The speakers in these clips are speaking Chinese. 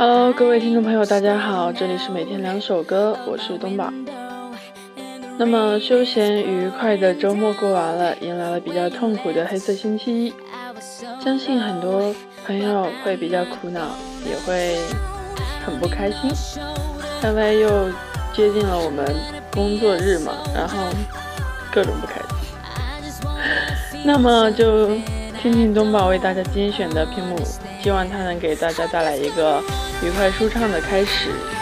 Hello，各位听众朋友，大家好，这里是每天两首歌，我是东宝。那么休闲愉快的周末过完了，迎来了比较痛苦的黑色星期一。相信很多朋友会比较苦恼，也会很不开心，因为又接近了我们工作日嘛，然后各种不开心。那么就听听东宝为大家精选的屏幕，希望它能给大家带来一个愉快舒畅的开始。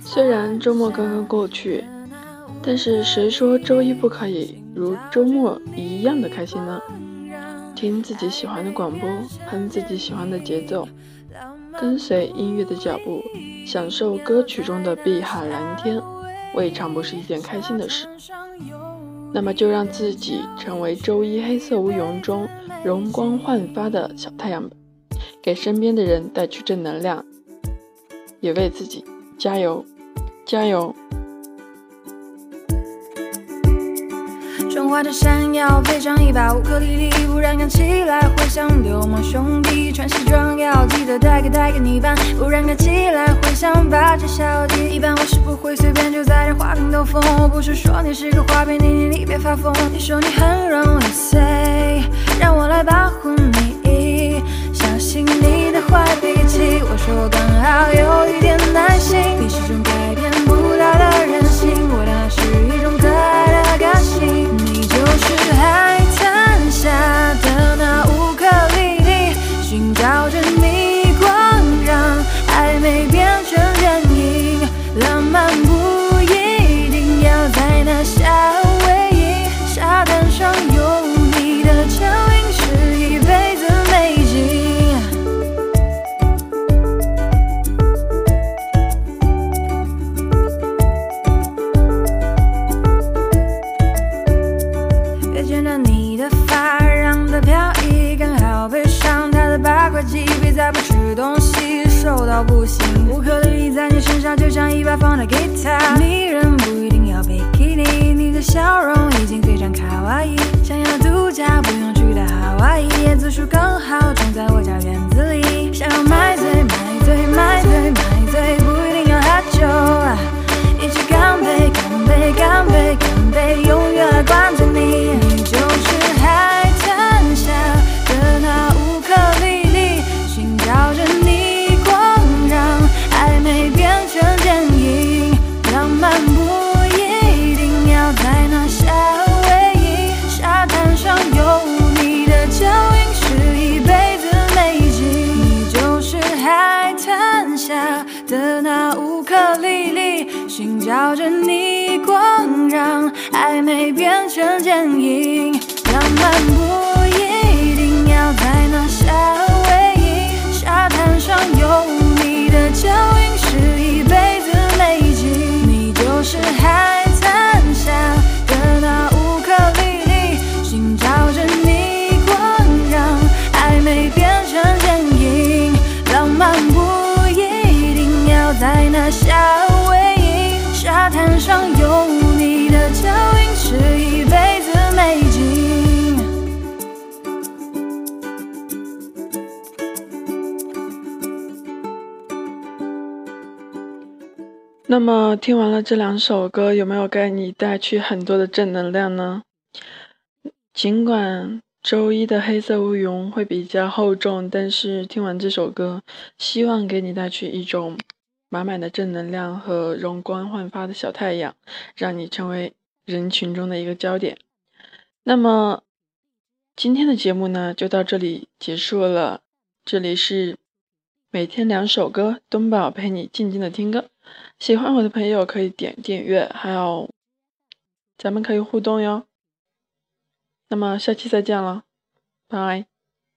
虽然周末刚刚过去，但是谁说周一不可以如周末一样的开心呢？听自己喜欢的广播，哼自己喜欢的节奏，跟随音乐的脚步，享受歌曲中的碧海蓝天，未尝不是一件开心的事。那么就让自己成为周一黑色乌云中容光焕发的小太阳吧，给身边的人带去正能量。也为自己加油，加油！春花的闪耀，配上一把乌克丽丽，不然看起来会像流氓兄弟。穿西装要记得带个带个泥巴，不然看起来会像八戒小弟。一般我是不会随便就在这花瓶兜风，不是说你是个花瓶，你你你别发疯。你说你很刚好有一点耐心，不行。乌克丽丽在你身上就像一把放的吉他，迷人不一定要比基尼，你的笑容已经非常卡哇伊。想要度假不用去到夏威夷，椰子树刚好种在我家院子里。想照着你光，让暧昧变成剪影。浪漫不滩上有你的脚印是一辈子美景。那么听完了这两首歌，有没有给你带去很多的正能量呢？尽管周一的黑色乌云会比较厚重，但是听完这首歌，希望给你带去一种满满的正能量和容光焕发的小太阳，让你成为人群中的一个焦点。那么今天的节目呢，就到这里结束了。这里是每天两首歌，东宝陪你静静的听歌。喜欢我的朋友可以点订阅，还有咱们可以互动哟。那么下期再见了，拜。